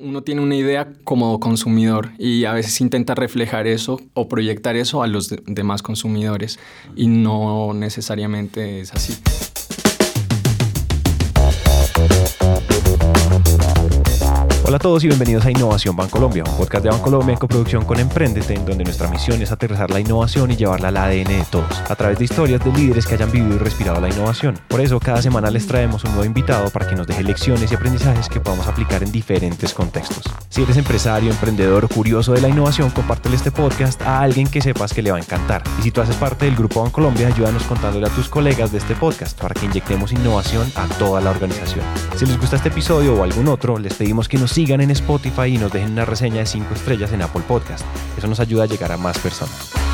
Uno tiene una idea como consumidor y a veces intenta reflejar eso o proyectar eso a los demás consumidores y no necesariamente es así. Hola a todos y bienvenidos a Innovación Bancolombia, un podcast de Bancolombia en coproducción con Emprendete, en donde nuestra misión es aterrizar la innovación y llevarla al ADN de todos, a través de historias de líderes que hayan vivido y respirado la innovación. Por eso, cada semana les traemos un nuevo invitado para que nos deje lecciones y aprendizajes que podamos aplicar en diferentes contextos. Si eres empresario, emprendedor curioso de la innovación, compártele este podcast a alguien que sepas que le va a encantar. Y si tú haces parte del Grupo Bancolombia, ayúdanos contándole a tus colegas de este podcast para que inyectemos innovación a toda la organización. Si les gusta este episodio o algún otro, les pedimos que nos sigan en Spotify y nos dejen una reseña de 5 estrellas en Apple Podcast. Eso nos ayuda a llegar a más personas.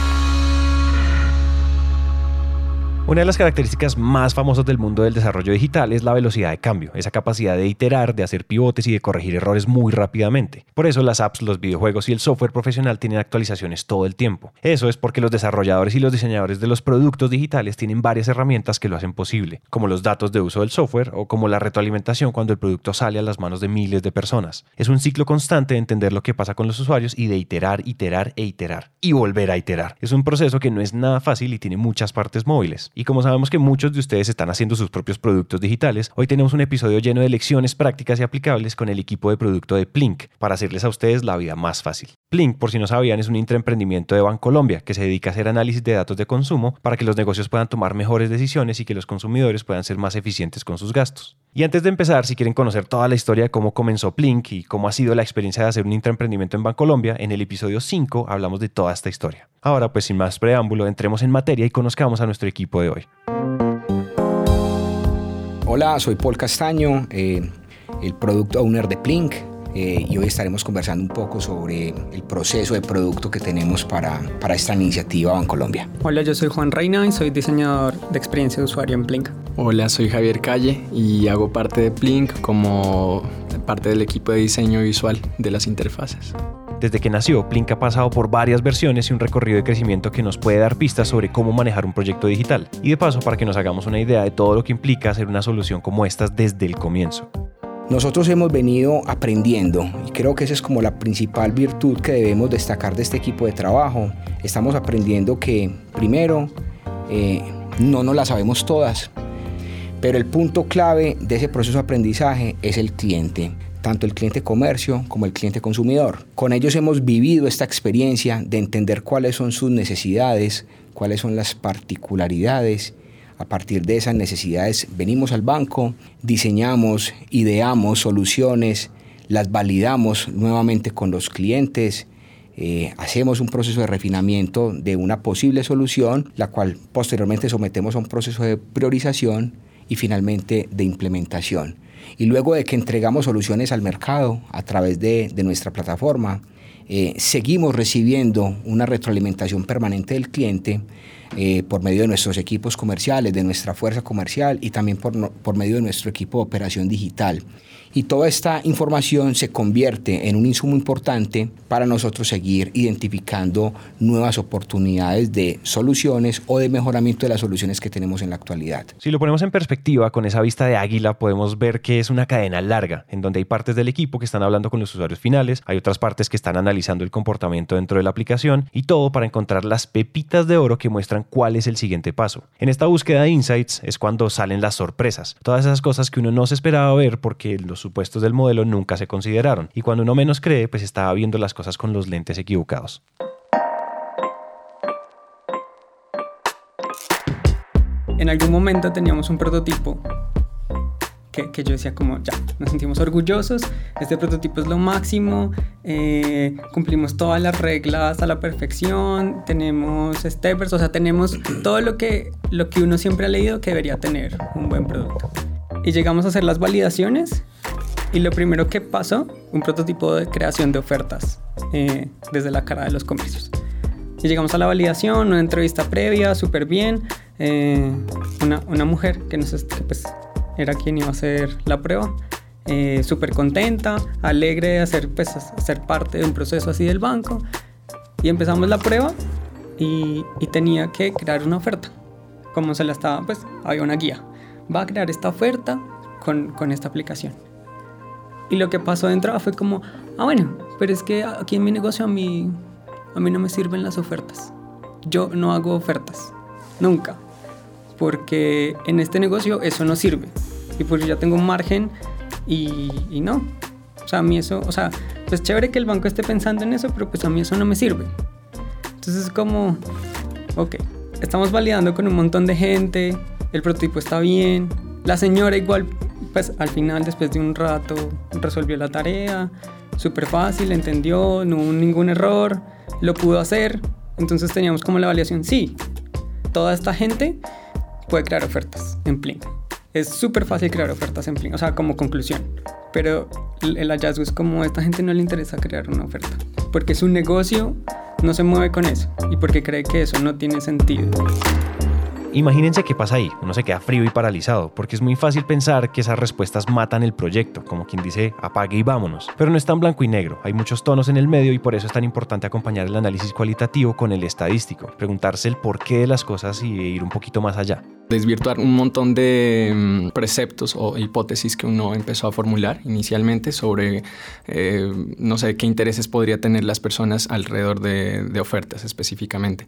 Una de las características más famosas del mundo del desarrollo digital es la velocidad de cambio, esa capacidad de iterar, de hacer pivotes y de corregir errores muy rápidamente. Por eso las apps, los videojuegos y el software profesional tienen actualizaciones todo el tiempo. Eso es porque los desarrolladores y los diseñadores de los productos digitales tienen varias herramientas que lo hacen posible, como los datos de uso del software o como la retroalimentación cuando el producto sale a las manos de miles de personas. Es un ciclo constante de entender lo que pasa con los usuarios y de iterar, iterar e iterar y volver a iterar. Es un proceso que no es nada fácil y tiene muchas partes móviles. Y como sabemos que muchos de ustedes están haciendo sus propios productos digitales, hoy tenemos un episodio lleno de lecciones prácticas y aplicables con el equipo de producto de Plink para hacerles a ustedes la vida más fácil. Plink, por si no sabían, es un intraemprendimiento de Bancolombia que se dedica a hacer análisis de datos de consumo para que los negocios puedan tomar mejores decisiones y que los consumidores puedan ser más eficientes con sus gastos. Y antes de empezar, si quieren conocer toda la historia de cómo comenzó Plink y cómo ha sido la experiencia de hacer un intraemprendimiento en Bancolombia, en el episodio 5 hablamos de toda esta historia. Ahora, pues sin más preámbulo, entremos en materia y conozcamos a nuestro equipo de hoy. Hola, soy Paul Castaño, eh, el Product Owner de Plink. Eh, y hoy estaremos conversando un poco sobre el proceso de producto que tenemos para, para esta iniciativa Bancolombia. Hola, yo soy Juan Reina y soy diseñador de experiencia de usuario en Plink. Hola, soy Javier Calle y hago parte de Plink como parte del equipo de diseño visual de las interfaces. Desde que nació, Plink ha pasado por varias versiones y un recorrido de crecimiento que nos puede dar pistas sobre cómo manejar un proyecto digital. Y de paso, para que nos hagamos una idea de todo lo que implica hacer una solución como estas desde el comienzo. Nosotros hemos venido aprendiendo y creo que esa es como la principal virtud que debemos destacar de este equipo de trabajo. Estamos aprendiendo que primero eh, no nos la sabemos todas, pero el punto clave de ese proceso de aprendizaje es el cliente, tanto el cliente comercio como el cliente consumidor. Con ellos hemos vivido esta experiencia de entender cuáles son sus necesidades, cuáles son las particularidades a partir de esas necesidades venimos al banco, diseñamos, ideamos soluciones, las validamos nuevamente con los clientes, eh, hacemos un proceso de refinamiento de una posible solución, la cual posteriormente sometemos a un proceso de priorización y finalmente de implementación. Y luego de que entregamos soluciones al mercado a través de, nuestra plataforma, eh, seguimos recibiendo una retroalimentación permanente del cliente eh, por medio de nuestros equipos comerciales, de nuestra fuerza comercial y también por, por medio de nuestro equipo de operación digital y toda esta información se convierte en un insumo importante para nosotros seguir identificando nuevas oportunidades de soluciones o de mejoramiento de las soluciones que tenemos en la actualidad. Si lo ponemos en perspectiva, con esa vista de águila podemos ver que es una cadena larga, en donde hay partes del equipo que están hablando con los usuarios finales, hay otras partes que están analizando el comportamiento dentro de la aplicación y todo para encontrar las pepitas de oro que muestran cuál es el siguiente paso. En esta búsqueda de insights es cuando salen las sorpresas, todas esas cosas que uno no se esperaba ver porque los supuestos del modelo nunca se consideraron, y cuando uno menos cree, pues estaba viendo las cosas con los lentes equivocados. En algún momento teníamos un prototipo que, que, yo decía como, ya, nos sentimos orgullosos, este prototipo es lo máximo, eh, cumplimos todas las reglas a la perfección, tenemos steppers, o sea, tenemos todo lo que, lo que uno siempre ha leído que debería tener un buen producto. Y llegamos a hacer las validaciones y lo primero que pasó, un prototipo de creación de ofertas eh, desde la cara de los comercios. Y llegamos a la validación, una entrevista previa, súper bien. Eh, una, una, mujer que, nos, que pues, era quien iba a hacer la prueba, eh, súper contenta, alegre de hacer, pues, ser parte de un proceso así del banco. Y empezamos la prueba y, tenía que crear una oferta. Como se la estaba, pues había una guía. Va a crear esta oferta con, con esta aplicación. Y lo que pasó de entrada fue como, ah, bueno, pero es que aquí en mi negocio a mí, a mí no me sirven las ofertas. Yo no hago ofertas, nunca. Porque en este negocio eso no sirve. Y yo ya tengo un margen y, y no. O sea, a mí eso, o sea, pues chévere que el banco esté pensando en eso, pero pues a mí eso no me sirve. Entonces es como, ok, estamos validando con un montón de gente, el prototipo está bien, la señora igual, pues al final, después de un rato, resolvió la tarea, súper fácil, entendió, no hubo ningún error, lo pudo hacer, entonces teníamos como la validación, sí, toda esta gente puede crear ofertas en Plink. Es súper fácil crear ofertas en Plink, o sea, como conclusión. Pero el hallazgo es como a esta gente no le interesa crear una oferta, porque su negocio no se mueve con eso y porque cree que eso no tiene sentido. Imagínense qué pasa ahí, uno se queda frío y paralizado, porque es muy fácil pensar que esas respuestas matan el proyecto, como quien dice apague y vámonos. Pero no es tan blanco y negro, hay muchos tonos en el medio y por eso es tan importante acompañar el análisis cualitativo con el estadístico, preguntarse el porqué de las cosas y ir un poquito más allá desvirtuar un montón de mm, preceptos o hipótesis que uno empezó a formular inicialmente sobre, eh, no sé, qué intereses podría tener las personas alrededor de, ofertas específicamente,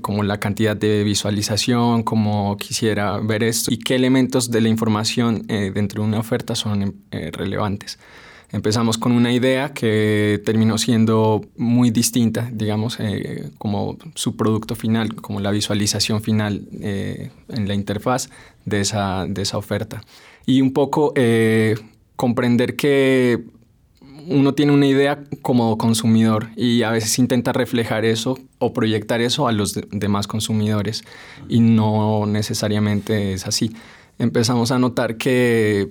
como la cantidad de visualización, cómo quisiera ver esto y qué elementos de la información eh, dentro de una oferta son eh, relevantes. Empezamos con una idea que terminó siendo muy distinta, digamos, eh, como su producto final, como la visualización final eh, en la interfaz de esa, de esa oferta. Y un poco eh, comprender que uno tiene una idea como consumidor y a veces intenta reflejar eso o proyectar eso a los demás consumidores y no necesariamente es así. Empezamos a notar que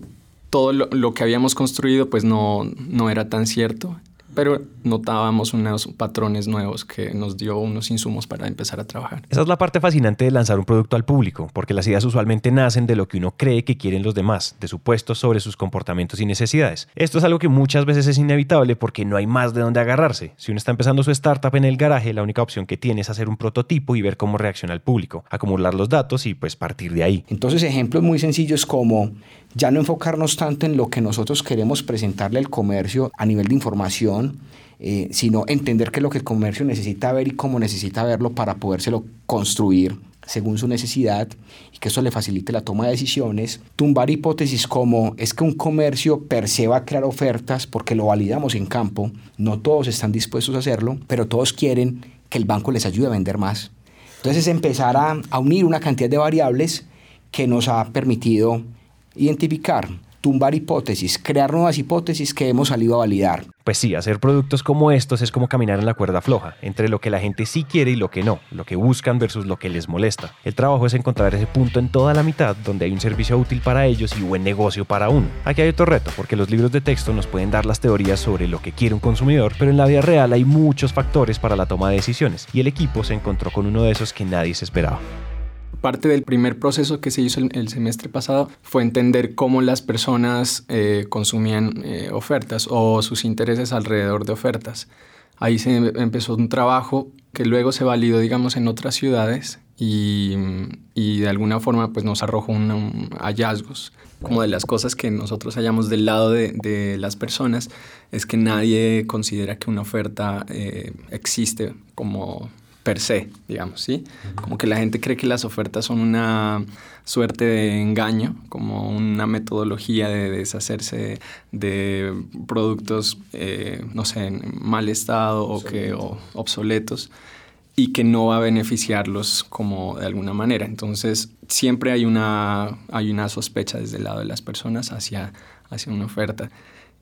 todo lo, que habíamos construido pues no, no era tan cierto pero notábamos unos patrones nuevos que nos dio unos insumos para empezar a trabajar. Esa es la parte fascinante de lanzar un producto al público, porque las ideas usualmente nacen de lo que uno cree que quieren los demás, de supuestos sobre sus comportamientos y necesidades. Esto es algo que muchas veces es inevitable porque no hay más de dónde agarrarse. Si uno está empezando su startup en el garaje, la única opción que tiene es hacer un prototipo y ver cómo reacciona el público, acumular los datos y pues partir de ahí. Entonces ejemplos muy sencillos como ya no enfocarnos tanto en lo que nosotros queremos presentarle al comercio a nivel de información, eh, sino entender qué es lo que el comercio necesita ver y cómo necesita verlo para podérselo construir según su necesidad y que eso le facilite la toma de decisiones. Tumbar hipótesis como es que un comercio per se va a crear ofertas porque lo validamos en campo. No todos están dispuestos a hacerlo, pero todos quieren que el banco les ayude a vender más. Entonces empezar a, a unir una cantidad de variables que nos ha permitido identificar, tumbar hipótesis, crear nuevas hipótesis que hemos salido a validar. Pues sí, hacer productos como estos es como caminar en la cuerda floja, entre lo que la gente sí quiere y lo que no, lo que buscan versus lo que les molesta. El trabajo es encontrar ese punto en toda la mitad donde hay un servicio útil para ellos y buen negocio para uno. Aquí hay otro reto, porque los libros de texto nos pueden dar las teorías sobre lo que quiere un consumidor, pero en la vida real hay muchos factores para la toma de decisiones, y el equipo se encontró con uno de esos que nadie se esperaba parte del primer proceso que se hizo el, semestre pasado fue entender cómo las personas eh, consumían eh, ofertas o sus intereses alrededor de ofertas. Ahí se empezó un trabajo que luego se validó, digamos, en otras ciudades y, de alguna forma pues nos arrojó un, hallazgos. Como de las cosas que nosotros hallamos del lado de, las personas es que nadie considera que una oferta eh, existe como per se, digamos, ¿sí? Como que la gente cree que las ofertas son una suerte de engaño, como una metodología de deshacerse de productos, eh, no sé, en mal estado o, que, obsoletos y que no va a beneficiarlos como de alguna manera. Entonces, siempre hay una, hay una sospecha desde el lado de las personas hacia, hacia una oferta.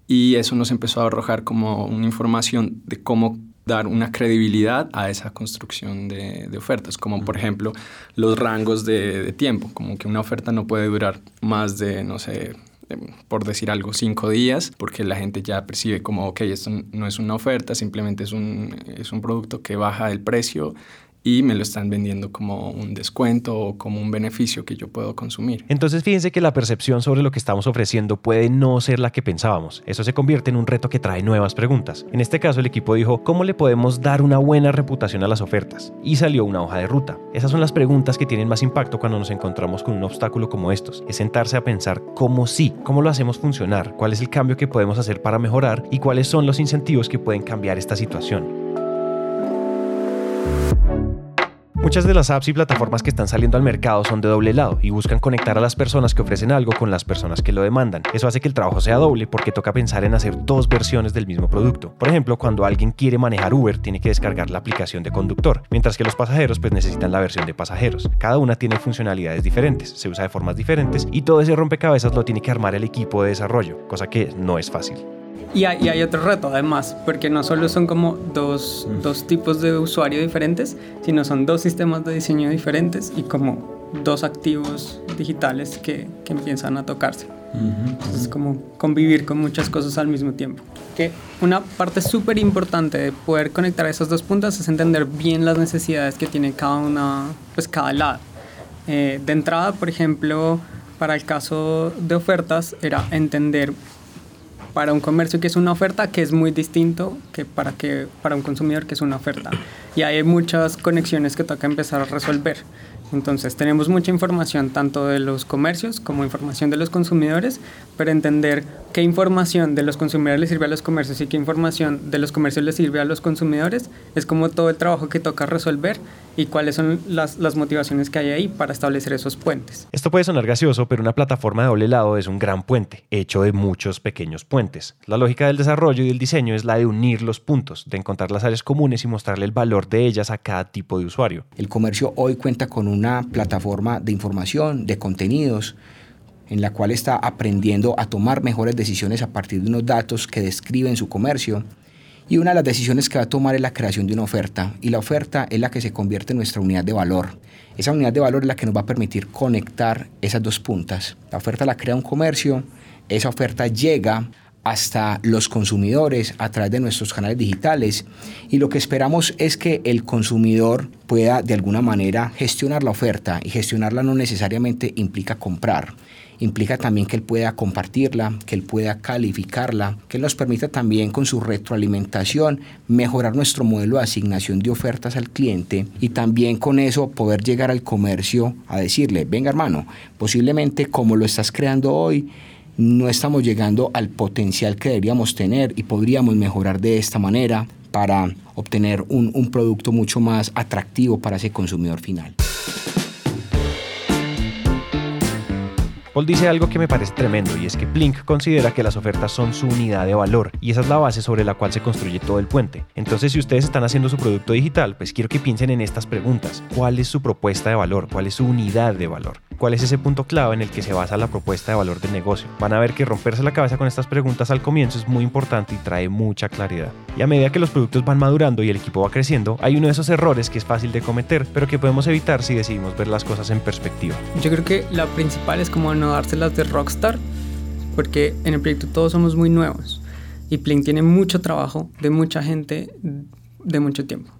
Y eso nos empezó a arrojar como una información de cómo dar una credibilidad a esa construcción de, ofertas, como por ejemplo los rangos de, tiempo, como que una oferta no puede durar más de, no sé, por decir algo, cinco días, porque la gente ya percibe como, ok, esto no es una oferta, simplemente es un, es un producto que baja el precio y me lo están vendiendo como un descuento o como un beneficio que yo puedo consumir. Entonces fíjense que la percepción sobre lo que estamos ofreciendo puede no ser la que pensábamos. Eso se convierte en un reto que trae nuevas preguntas. En este caso el equipo dijo, ¿cómo le podemos dar una buena reputación a las ofertas? Y salió una hoja de ruta. Esas son las preguntas que tienen más impacto cuando nos encontramos con un obstáculo como estos. Es sentarse a pensar cómo sí, cómo lo hacemos funcionar, cuál es el cambio que podemos hacer para mejorar y cuáles son los incentivos que pueden cambiar esta situación. Muchas de las apps y plataformas que están saliendo al mercado son de doble lado y buscan conectar a las personas que ofrecen algo con las personas que lo demandan. Eso hace que el trabajo sea doble porque toca pensar en hacer dos versiones del mismo producto. Por ejemplo, cuando alguien quiere manejar Uber, tiene que descargar la aplicación de conductor, mientras que los pasajeros pues necesitan la versión de pasajeros. Cada una tiene funcionalidades diferentes, se usa de formas diferentes y todo ese rompecabezas lo tiene que armar el equipo de desarrollo, cosa que no es fácil. Y hay, otro reto además, porque no solo son como dos, dos, tipos de usuario diferentes, sino son dos sistemas de diseño diferentes y como dos activos digitales que, que empiezan a tocarse. Es como convivir con muchas cosas al mismo tiempo. Que una parte súper importante de poder conectar esas dos puntas es entender bien las necesidades que tiene cada una, pues cada lado. Eh, de entrada, por ejemplo, para el caso de ofertas, era entender para un comercio que es una oferta que es muy distinto que para, que para un consumidor que es una oferta. Y hay muchas conexiones que toca empezar a resolver. Entonces tenemos mucha información tanto de los comercios como información de los consumidores, pero entender qué información de los consumidores le sirve a los comercios y qué información de los comercios le sirve a los consumidores es como todo el trabajo que toca resolver y cuáles son las, las motivaciones que hay ahí para establecer esos puentes. Esto puede sonar gracioso, pero una plataforma de doble lado es un gran puente, hecho de muchos pequeños puentes. La lógica del desarrollo y del diseño es la de unir los puntos, de encontrar las áreas comunes y mostrarle el valor de ellas a cada tipo de usuario. El comercio hoy cuenta con una plataforma de información, de contenidos, en la cual está aprendiendo a tomar mejores decisiones a partir de unos datos que describen su comercio. Y una de las decisiones que va a tomar es la creación de una oferta. Y la oferta es la que se convierte en nuestra unidad de valor. Esa unidad de valor es la que nos va a permitir conectar esas dos puntas. La oferta la crea un comercio, esa oferta llega hasta los consumidores a través de nuestros canales digitales. Y lo que esperamos es que el consumidor pueda de alguna manera gestionar la oferta. Y gestionarla no necesariamente implica comprar. Implica también que él pueda compartirla, que él pueda calificarla, que nos permita también con su retroalimentación mejorar nuestro modelo de asignación de ofertas al cliente y también con eso poder llegar al comercio a decirle, venga hermano, posiblemente como lo estás creando hoy, no estamos llegando al potencial que deberíamos tener y podríamos mejorar de esta manera para obtener un, producto mucho más atractivo para ese consumidor final. Paul dice algo que me parece tremendo y es que Blink considera que las ofertas son su unidad de valor y esa es la base sobre la cual se construye todo el puente. Entonces si ustedes están haciendo su producto digital, pues quiero que piensen en estas preguntas. ¿Cuál es su propuesta de valor? ¿Cuál es su unidad de valor? ¿Cuál es ese punto clave en el que se basa la propuesta de valor del negocio? Van a ver que romperse la cabeza con estas preguntas al comienzo es muy importante y trae mucha claridad. Y a medida que los productos van madurando y el equipo va creciendo, hay uno de esos errores que es fácil de cometer, pero que podemos evitar si decidimos ver las cosas en perspectiva. Yo creo que la principal es como no dárselas de rockstar, porque en el proyecto todos somos muy nuevos y Plink tiene mucho trabajo de mucha gente de mucho tiempo.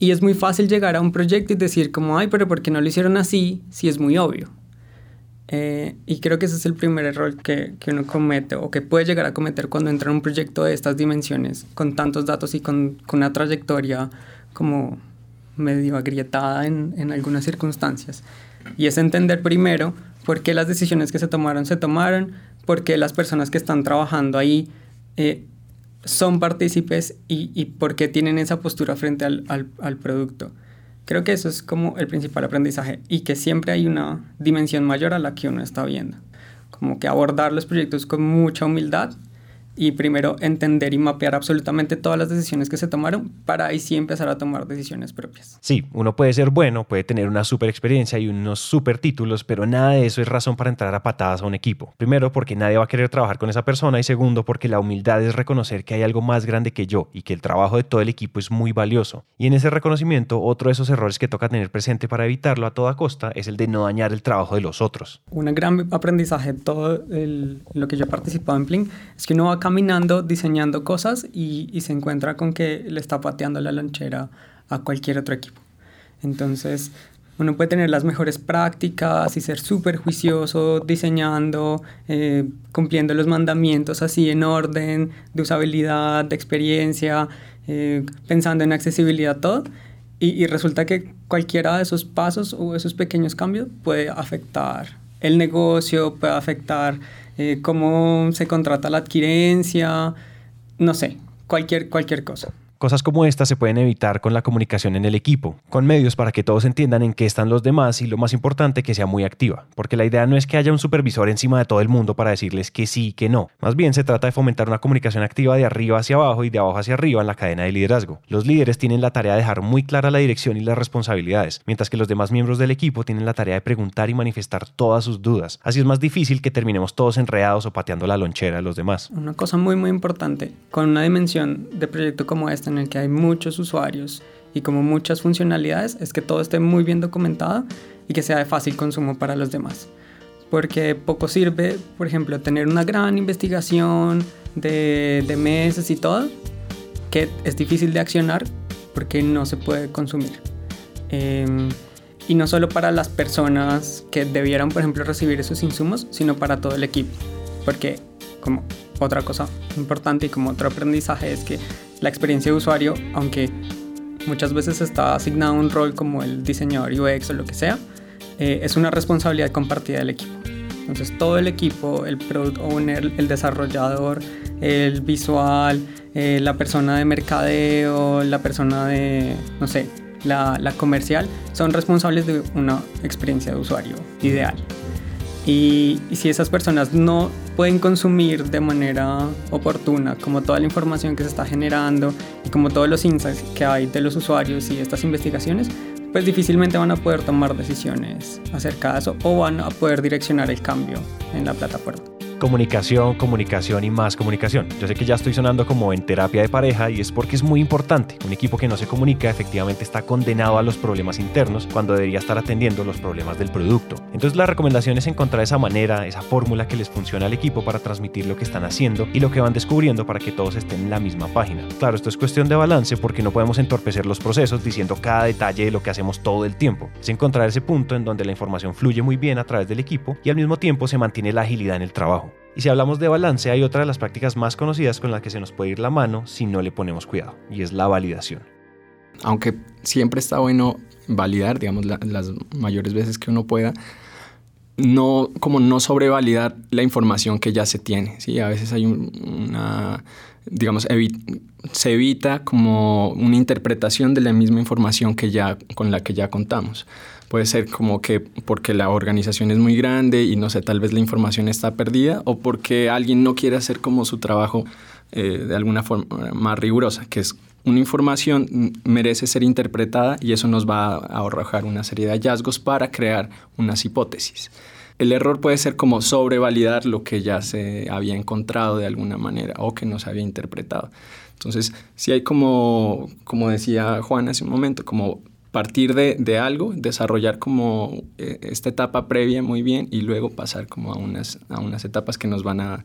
Y es muy fácil llegar a un proyecto y decir como, ay, pero ¿por qué no lo hicieron así si es muy obvio? Eh, y creo que ese es el primer error que, que, uno comete o que puede llegar a cometer cuando entra en un proyecto de estas dimensiones, con tantos datos y con, con una trayectoria como medio agrietada en, en algunas circunstancias. Y es entender primero por qué las decisiones que se tomaron se tomaron, por qué las personas que están trabajando ahí eh, son partícipes y, y, por qué tienen esa postura frente al, al, al, producto. Creo que eso es como el principal aprendizaje y que siempre hay una dimensión mayor a la que uno está viendo. Como que abordar los proyectos con mucha humildad y primero entender y mapear absolutamente todas las decisiones que se tomaron para ahí sí empezar a tomar decisiones propias. Sí, uno puede ser bueno, puede tener una super experiencia y unos super títulos, pero nada de eso es razón para entrar a patadas a un equipo. Primero, porque nadie va a querer trabajar con esa persona y segundo, porque la humildad es reconocer que hay algo más grande que yo y que el trabajo de todo el equipo es muy valioso. Y en ese reconocimiento, otro de esos errores que toca tener presente para evitarlo a toda costa es el de no dañar el trabajo de los otros. Un gran aprendizaje de todo el, lo que yo he participado en Plink es que uno va a caminando, diseñando cosas y, y, se encuentra con que le está pateando la lonchera a cualquier otro equipo. Entonces, uno puede tener las mejores prácticas y ser súper juicioso diseñando, eh, cumpliendo los mandamientos así en orden, de usabilidad, de experiencia, eh, pensando en accesibilidad, todo. Y, y, resulta que cualquiera de esos pasos o esos pequeños cambios puede afectar el negocio, puede afectar eh, cómo se contrata la adquirencia, no sé, cualquier, cualquier cosa. Cosas como estas se pueden evitar con la comunicación en el equipo, con medios para que todos entiendan en qué están los demás y lo más importante que sea muy activa, porque la idea no es que haya un supervisor encima de todo el mundo para decirles que sí y que no, más bien se trata de fomentar una comunicación activa de arriba hacia abajo y de abajo hacia arriba en la cadena de liderazgo. Los líderes tienen la tarea de dejar muy clara la dirección y las responsabilidades, mientras que los demás miembros del equipo tienen la tarea de preguntar y manifestar todas sus dudas. Así es más difícil que terminemos todos enredados o pateando la lonchera de los demás. Una cosa muy muy importante, con una dimensión de proyecto como esta en el que hay muchos usuarios y como muchas funcionalidades, es que todo esté muy bien documentado y que sea de fácil consumo para los demás. Porque poco sirve, por ejemplo, tener una gran investigación de, de meses y todo, que es difícil de accionar porque no se puede consumir. Eh, y no solo para las personas que debieran, por ejemplo, recibir esos insumos, sino para todo el equipo. Porque como otra cosa importante y como otro aprendizaje es que la experiencia de usuario, aunque muchas veces está asignado un rol como el diseñador UX o lo que sea, eh, es una responsabilidad compartida del equipo. Entonces todo el equipo, el product owner, el desarrollador, el visual, eh, la persona de mercadeo, la persona de, no sé, la, la comercial, son responsables de una experiencia de usuario ideal. Y, si esas personas no pueden consumir de manera oportuna como toda la información que se está generando y como todos los insights que hay de los usuarios y estas investigaciones, pues difícilmente van a poder tomar decisiones acerca de eso o van a poder direccionar el cambio en la plataforma comunicación, comunicación y más comunicación. Yo sé que ya estoy sonando como en terapia de pareja y es porque es muy importante. Un equipo que no se comunica efectivamente está condenado a los problemas internos cuando debería estar atendiendo los problemas del producto. Entonces la recomendación es encontrar esa manera, esa fórmula que les funciona al equipo para transmitir lo que están haciendo y lo que van descubriendo para que todos estén en la misma página. Claro, esto es cuestión de balance porque no podemos entorpecer los procesos diciendo cada detalle de lo que hacemos todo el tiempo. Es encontrar ese punto en donde la información fluye muy bien a través del equipo y al mismo tiempo se mantiene la agilidad en el trabajo. Y si hablamos de balance, hay otra de las prácticas más conocidas con la que se nos puede ir la mano si no le ponemos cuidado, y es la validación. Aunque siempre está bueno validar, digamos, la, las mayores veces que uno pueda, no, como no sobrevalidar la información que ya se tiene. ¿sí? A veces hay un, una, digamos, evi se evita como una interpretación de la misma información que ya, con la que ya contamos. Puede ser como que porque la organización es muy grande y no sé, tal vez la información está perdida o porque alguien no quiere hacer como su trabajo eh, de alguna forma más rigurosa, que es una información merece ser interpretada y eso nos va a arrojar una serie de hallazgos para crear unas hipótesis. El error puede ser como sobrevalidar lo que ya se había encontrado de alguna manera o que no se había interpretado. Entonces, si hay como, como decía Juan hace un momento, como partir de, de, algo, desarrollar como eh, esta etapa previa muy bien y luego pasar como a unas, a unas etapas que nos van a,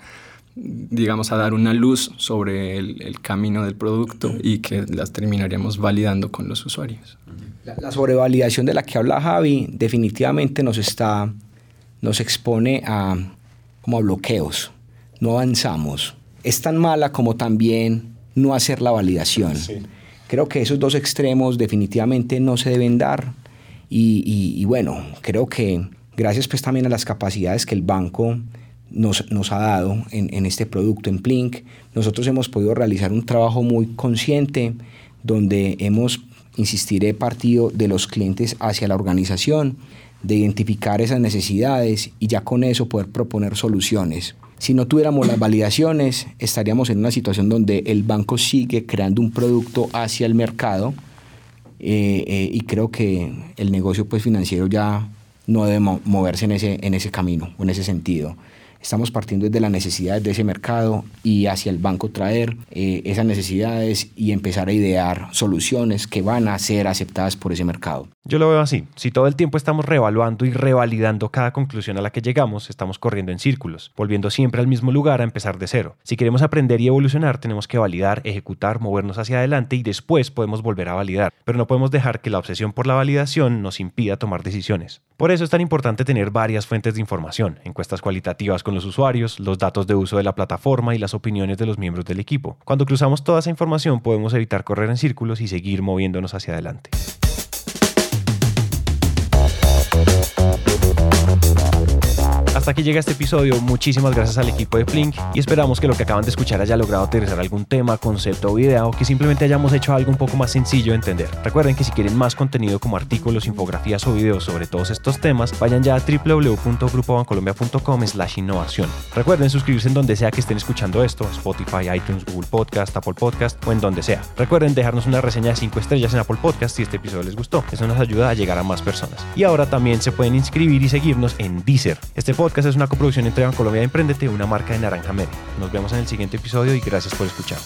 digamos, a dar una luz sobre el, el camino del producto y que las terminaríamos validando con los usuarios. La, la, sobrevalidación de la que habla Javi definitivamente nos está, nos expone a, como a bloqueos, no avanzamos. Es tan mala como también no hacer la validación. Sí. Creo que esos dos extremos definitivamente no se deben dar y, bueno, creo que gracias pues también a las capacidades que el banco nos, nos ha dado en, en, este producto, en Plink, nosotros hemos podido realizar un trabajo muy consciente donde hemos, insistiré, partido de los clientes hacia la organización, de identificar esas necesidades y ya con eso poder proponer soluciones. Si no tuviéramos las validaciones, estaríamos en una situación donde el banco sigue creando un producto hacia el mercado eh, eh, y creo que el negocio pues, financiero ya no debe moverse en ese, en ese camino o en ese sentido. Estamos partiendo desde las necesidades de ese mercado y hacia el banco traer eh, esas necesidades y empezar a idear soluciones que van a ser aceptadas por ese mercado. Yo lo veo así. Si todo el tiempo estamos revaluando y revalidando cada conclusión a la que llegamos, estamos corriendo en círculos, volviendo siempre al mismo lugar a empezar de cero. Si queremos aprender y evolucionar, tenemos que validar, ejecutar, movernos hacia adelante y después podemos volver a validar. Pero no podemos dejar que la obsesión por la validación nos impida tomar decisiones. Por eso es tan importante tener varias fuentes de información, encuestas cualitativas con los usuarios, los datos de uso de la plataforma y las opiniones de los miembros del equipo. Cuando cruzamos toda esa información podemos evitar correr en círculos y seguir moviéndonos hacia adelante. Hasta aquí llega este episodio. Muchísimas gracias al equipo de Flink y esperamos que lo que acaban de escuchar haya logrado aterrizar algún tema, concepto o idea o que simplemente hayamos hecho algo un poco más sencillo de entender. Recuerden que si quieren más contenido como artículos, infografías o videos sobre todos estos temas, vayan ya a www.grupobancolombia.com slash innovación. Recuerden suscribirse en donde sea que estén escuchando esto, Spotify, iTunes, Google Podcast, Apple Podcast o en donde sea. Recuerden dejarnos una reseña de 5 estrellas en Apple Podcast si este episodio les gustó. Eso nos ayuda a llegar a más personas. Y ahora también se pueden inscribir y seguirnos en Deezer. Este podcast podcast es una coproducción entre Bancolombia y Emprendete, una marca de Naranja Media. Nos vemos en el siguiente episodio y gracias por escuchar.